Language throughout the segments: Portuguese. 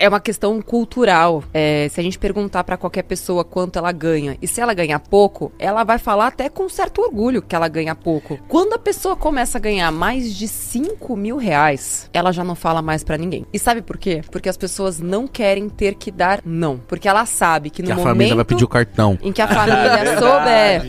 é uma questão cultural. É, se a gente perguntar para qualquer pessoa quanto ela ganha, e se ela ganhar pouco, ela vai falar até com certo orgulho que ela ganha pouco. Quando a pessoa começa a ganhar mais de 5 mil reais, ela já não fala mais para ninguém. E sabe por quê? Porque as pessoas não querem ter que dar não. Porque ela sabe que no que a família vai pedir o cartão. Em que a família souber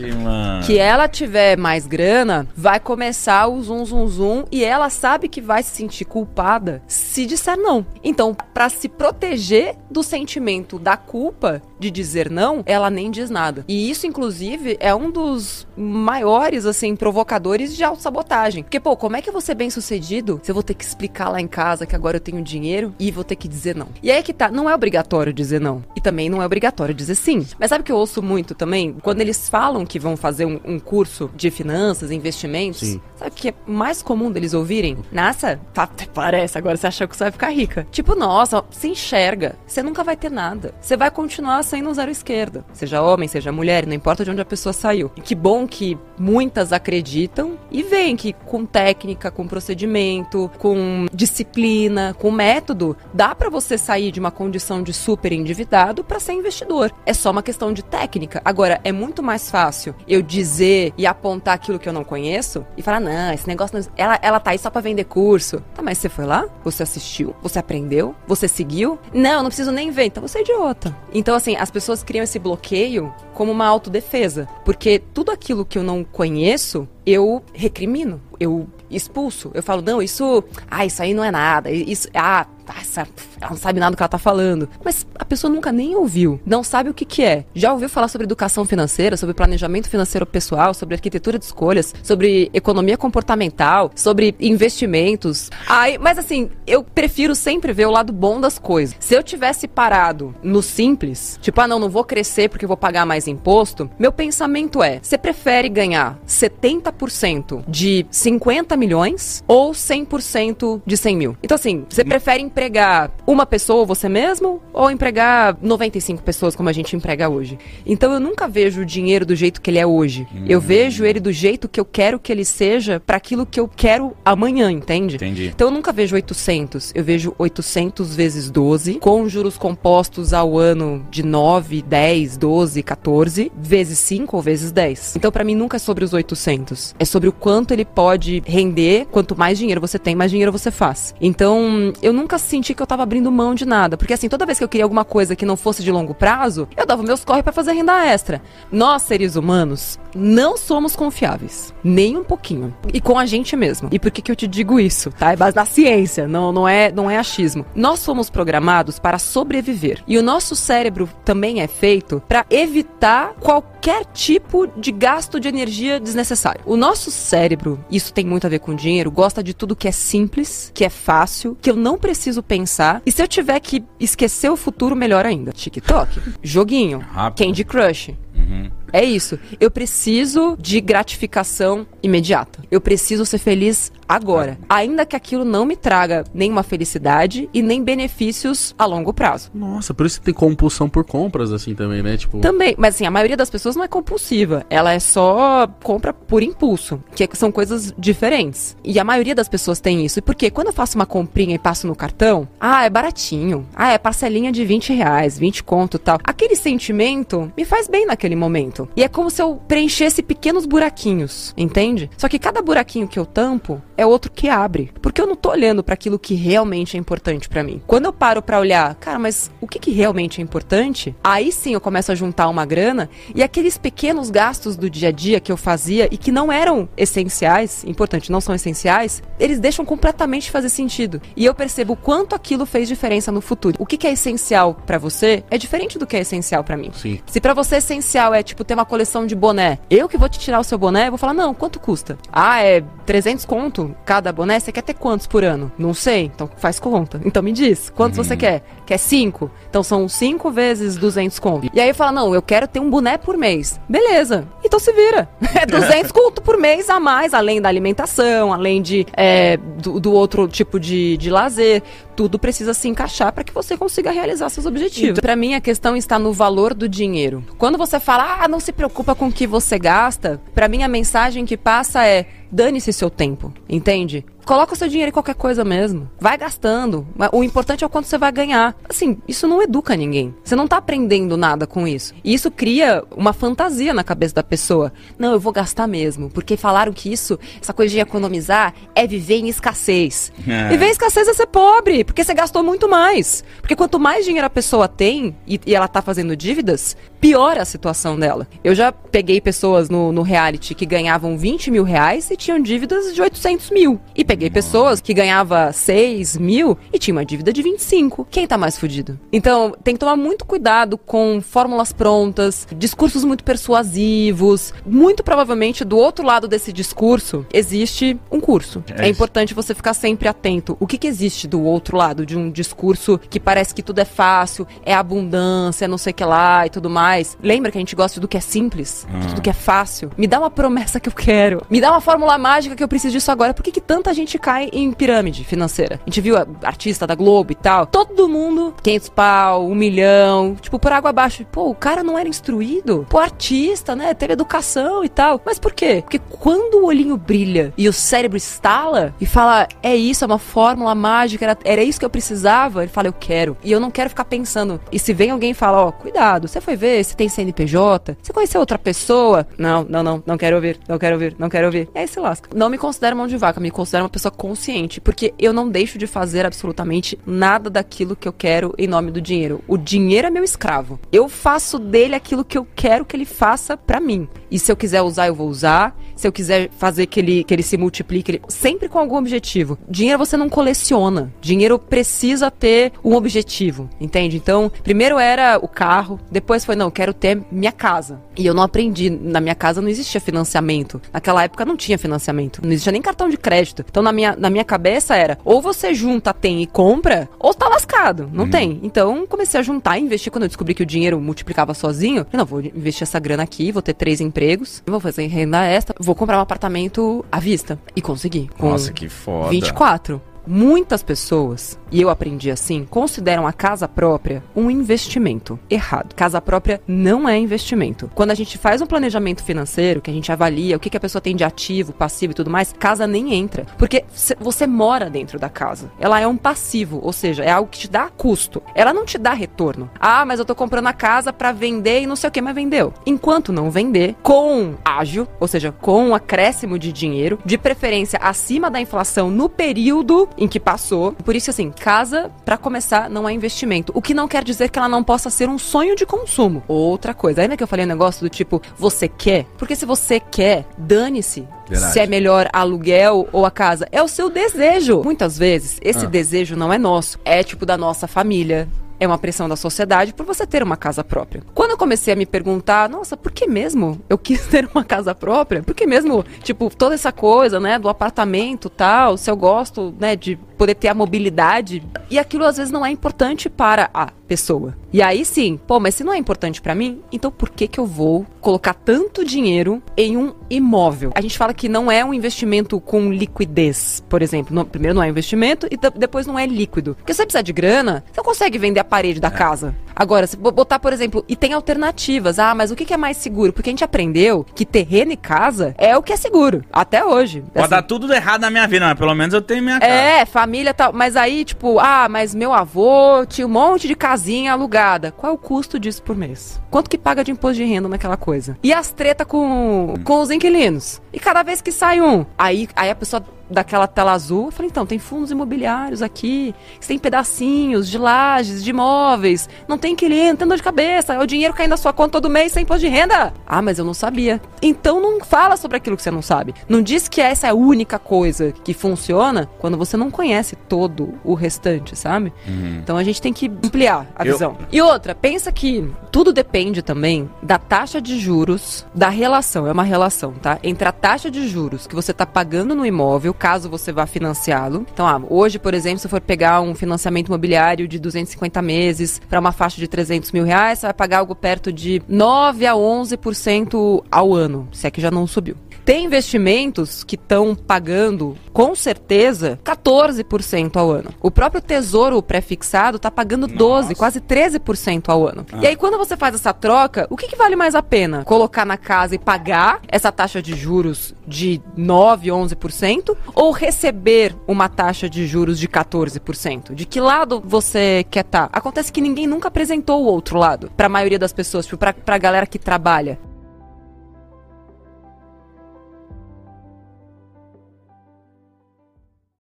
que ela tiver mais grana, vai começar o zum zum zum e ela sabe que vai se sentir culpada se disser não. Então, para se proteger do sentimento da culpa de dizer não, ela nem diz nada. E isso, inclusive, é um dos maiores, assim, provocadores de autossabotagem. Porque, pô, como é que eu vou ser bem sucedido se eu vou ter que explicar lá em casa que agora eu tenho dinheiro e vou ter que dizer não? E aí é que tá, não é obrigatório dizer não. E também não é obrigatório dizer sim. Mas sabe o que eu ouço muito também? Quando eles falam que vão fazer um, um curso de finanças, investimentos, sim. sabe o que é mais comum deles ouvirem? Nossa, tá, parece, agora você achou que você vai ficar rica. Tipo, nossa, sim enxerga, você nunca vai ter nada. Você vai continuar sendo um zero esquerda. Seja homem, seja mulher, não importa de onde a pessoa saiu. E que bom que muitas acreditam e veem que com técnica, com procedimento, com disciplina, com método, dá para você sair de uma condição de super endividado para ser investidor. É só uma questão de técnica. Agora, é muito mais fácil eu dizer e apontar aquilo que eu não conheço e falar: não, esse negócio não... ela, ela tá aí só pra vender curso. Tá, mas você foi lá? Você assistiu? Você aprendeu? Você seguiu? Não, não preciso nem ver. Então você é idiota. Então, assim, as pessoas criam esse bloqueio como uma autodefesa. Porque tudo aquilo que eu não conheço, eu recrimino, eu expulso. Eu falo, não, isso. Ah, isso aí não é nada. Isso. Ah, essa, ela não sabe nada do que ela tá falando. Mas a pessoa nunca nem ouviu, não sabe o que que é. Já ouviu falar sobre educação financeira, sobre planejamento financeiro pessoal, sobre arquitetura de escolhas, sobre economia comportamental, sobre investimentos. Ai, mas assim, eu prefiro sempre ver o lado bom das coisas. Se eu tivesse parado no simples, tipo, ah, não, não vou crescer porque vou pagar mais imposto, meu pensamento é: você prefere ganhar 70% de 50 milhões ou 100% de 100 mil? Então, assim, você prefere empregar uma pessoa, você mesmo, ou empregar 95 pessoas como a gente emprega hoje. Então eu nunca vejo o dinheiro do jeito que ele é hoje. Hum. Eu vejo ele do jeito que eu quero que ele seja para aquilo que eu quero amanhã, entende? Entendi. Então eu nunca vejo 800, eu vejo 800 vezes 12, com juros compostos ao ano de 9, 10, 12, 14, vezes 5 ou vezes 10. Então para mim nunca é sobre os 800, é sobre o quanto ele pode render, quanto mais dinheiro você tem, mais dinheiro você faz. Então eu nunca senti que eu tava abrindo mão de nada. Porque assim, toda vez que eu queria alguma coisa que não fosse de longo prazo, eu dava meus corre para fazer renda extra. Nós, seres humanos, não somos confiáveis. Nem um pouquinho. E com a gente mesmo. E por que, que eu te digo isso? Tá? É base da ciência, não, não, é, não é achismo. Nós somos programados para sobreviver. E o nosso cérebro também é feito para evitar qualquer tipo de gasto de energia desnecessário. O nosso cérebro, isso tem muito a ver com dinheiro, gosta de tudo que é simples, que é fácil, que eu não preciso pensar. E se eu tiver que esquecer o futuro, melhor ainda. TikTok, joguinho, Rápido. Candy Crush. Uhum. É isso. Eu preciso de gratificação imediata. Eu preciso ser feliz agora. Ainda que aquilo não me traga nenhuma felicidade e nem benefícios a longo prazo. Nossa, por isso que tem compulsão por compras, assim, também, né? Tipo... Também, mas assim, a maioria das pessoas não é compulsiva. Ela é só compra por impulso, que são coisas diferentes. E a maioria das pessoas tem isso. E por quê? Quando eu faço uma comprinha e passo no cartão, ah, é baratinho. Ah, é parcelinha de 20 reais, 20 conto tal. Aquele sentimento me faz bem naquele momento. E é como se eu preenchesse pequenos buraquinhos, entende? Só que cada buraquinho que eu tampo é outro que abre, porque eu não tô olhando para aquilo que realmente é importante para mim. Quando eu paro para olhar, cara, mas o que, que realmente é importante? Aí sim eu começo a juntar uma grana e aqueles pequenos gastos do dia a dia que eu fazia e que não eram essenciais, importante, não são essenciais, eles deixam completamente fazer sentido. E eu percebo o quanto aquilo fez diferença no futuro. O que, que é essencial para você é diferente do que é essencial para mim. Sim. Se para você é essencial é tipo ter uma coleção de boné. Eu que vou te tirar o seu boné, eu vou falar, não, quanto custa? Ah, é 300 conto cada boné? Você quer ter quantos por ano? Não sei, então faz conta. Então me diz, quantos uhum. você quer? Quer 5? Então são 5 vezes 200 conto. E aí eu falo, não, eu quero ter um boné por mês. Beleza, então se vira. É 200 conto por mês a mais, além da alimentação, além de é, do, do, outro tipo de, de lazer. Tudo precisa se encaixar para que você consiga realizar seus objetivos. Então, para mim, a questão está no valor do dinheiro. Quando você fala, ah, não se preocupa com o que você gasta, para mim a mensagem que passa é dane-se seu tempo, entende? Coloca o seu dinheiro em qualquer coisa mesmo. Vai gastando. O importante é o quanto você vai ganhar. Assim, isso não educa ninguém. Você não tá aprendendo nada com isso. E isso cria uma fantasia na cabeça da pessoa. Não, eu vou gastar mesmo. Porque falaram que isso, essa coisa de economizar, é viver em escassez. É. Viver em escassez é ser pobre, porque você gastou muito mais. Porque quanto mais dinheiro a pessoa tem e, e ela tá fazendo dívidas, piora a situação dela. Eu já peguei pessoas no, no reality que ganhavam 20 mil reais e tinham dívidas de 800 mil. E peguei pessoas que ganhava 6 mil e tinha uma dívida de 25. Quem tá mais fudido? Então, tem que tomar muito cuidado com fórmulas prontas, discursos muito persuasivos. Muito provavelmente, do outro lado desse discurso, existe um curso. É, é importante você ficar sempre atento. O que, que existe do outro lado de um discurso que parece que tudo é fácil, é abundância, não sei o que lá e tudo mais? Lembra que a gente gosta do que é simples, de tudo que é fácil? Me dá uma promessa que eu quero. Me dá uma fórmula mágica que eu preciso disso agora. Por que, que tanta gente cai em pirâmide financeira? A gente viu a artista da Globo e tal. Todo mundo, 500 pau, um milhão, tipo, por água abaixo. Pô, o cara não era instruído. Pô, artista, né? Teve educação e tal. Mas por quê? Porque quando o olhinho brilha e o cérebro estala e fala, é isso, é uma fórmula mágica, era, era isso que eu precisava, ele fala, eu quero. E eu não quero ficar pensando. E se vem alguém e fala, ó, oh, cuidado, você foi ver se tem CNPJ? Você conheceu outra pessoa? Não, não, não, não quero ouvir, não quero ouvir, não quero ouvir. E aí se lasca. Não me considero mão de vaca, me considero uma pessoa consciente, porque eu não deixo de fazer absolutamente nada daquilo que eu quero em nome do dinheiro. O dinheiro é meu escravo. Eu faço dele aquilo que eu quero que ele faça para mim. E se eu quiser usar, eu vou usar. Se eu quiser fazer que ele, que ele se multiplique, ele... sempre com algum objetivo. Dinheiro você não coleciona. Dinheiro precisa ter um objetivo, entende? Então, primeiro era o carro, depois foi, não, quero ter minha casa. E eu não aprendi. Na minha casa não existia financiamento. Naquela época não tinha financiamento. Não existia nem cartão de crédito. Então, na minha, na minha cabeça era, ou você junta, tem e compra, ou tá lascado. Não hum. tem. Então, comecei a juntar e investir. Quando eu descobri que o dinheiro multiplicava sozinho, eu não, vou investir essa grana aqui, vou ter três empregos, vou fazer renda extra, vou comprar um apartamento à vista. E consegui. Nossa, que foda. 24. Muitas pessoas, e eu aprendi assim, consideram a casa própria um investimento. Errado. Casa própria não é investimento. Quando a gente faz um planejamento financeiro, que a gente avalia o que, que a pessoa tem de ativo, passivo e tudo mais, casa nem entra. Porque você mora dentro da casa. Ela é um passivo, ou seja, é algo que te dá custo. Ela não te dá retorno. Ah, mas eu tô comprando a casa para vender e não sei o que, mas vendeu. Enquanto não vender, com ágil, ou seja, com um acréscimo de dinheiro, de preferência acima da inflação no período em que passou. Por isso, assim, casa, para começar, não é investimento. O que não quer dizer que ela não possa ser um sonho de consumo. Outra coisa. Ainda que eu falei um negócio do tipo, você quer? Porque se você quer, dane-se. Se é melhor aluguel ou a casa. É o seu desejo. Muitas vezes, esse ah. desejo não é nosso. É tipo da nossa família, é uma pressão da sociedade por você ter uma casa própria. Quando eu comecei a me perguntar, nossa, por que mesmo eu quis ter uma casa própria? Por que mesmo, tipo, toda essa coisa, né, do apartamento tal, se eu gosto, né, de poder ter a mobilidade. E aquilo às vezes não é importante para a pessoa. E aí sim, pô, mas se não é importante para mim, então por que que eu vou colocar tanto dinheiro em um imóvel? A gente fala que não é um investimento com liquidez, por exemplo. No, primeiro não é investimento e depois não é líquido. Porque se você precisar de grana, você consegue vender a parede da é. casa. Agora, se botar, por exemplo, e tem alternativas. Ah, mas o que, que é mais seguro? Porque a gente aprendeu que terreno e casa é o que é seguro. Até hoje. Pode assim. dar tudo errado na minha vida, mas pelo menos eu tenho minha casa. É, família tal. Mas aí, tipo, ah, mas meu avô tinha um monte de casinha alugada. Qual é o custo disso por mês? Quanto que paga de imposto de renda naquela coisa? E as treta com, com os inquilinos? E cada vez que sai um, aí, aí a pessoa daquela tela azul. Eu falei, então, tem fundos imobiliários aqui, tem pedacinhos de lajes, de imóveis, não tem cliente, tem dor de cabeça, é o dinheiro caindo na sua conta todo mês sem imposto de renda. Ah, mas eu não sabia. Então não fala sobre aquilo que você não sabe. Não diz que essa é a única coisa que funciona quando você não conhece todo o restante, sabe? Uhum. Então a gente tem que ampliar a eu... visão. E outra, pensa que tudo depende também da taxa de juros, da relação, é uma relação, tá? Entre a taxa de juros que você está pagando no imóvel caso você vá financiá-lo. Então, ah, hoje, por exemplo, se for pegar um financiamento imobiliário de 250 meses para uma faixa de 300 mil reais, você vai pagar algo perto de 9 a 11% ao ano, se é que já não subiu. Tem investimentos que estão pagando, com certeza, 14% ao ano. O próprio Tesouro pré-fixado está pagando Nossa. 12, quase 13% ao ano. Ah. E aí, quando você faz essa troca, o que, que vale mais a pena? Colocar na casa e pagar essa taxa de juros de 9, 11% ou receber uma taxa de juros de 14%? De que lado você quer estar? Tá? Acontece que ninguém nunca apresentou o outro lado para a maioria das pessoas, tipo, para a galera que trabalha.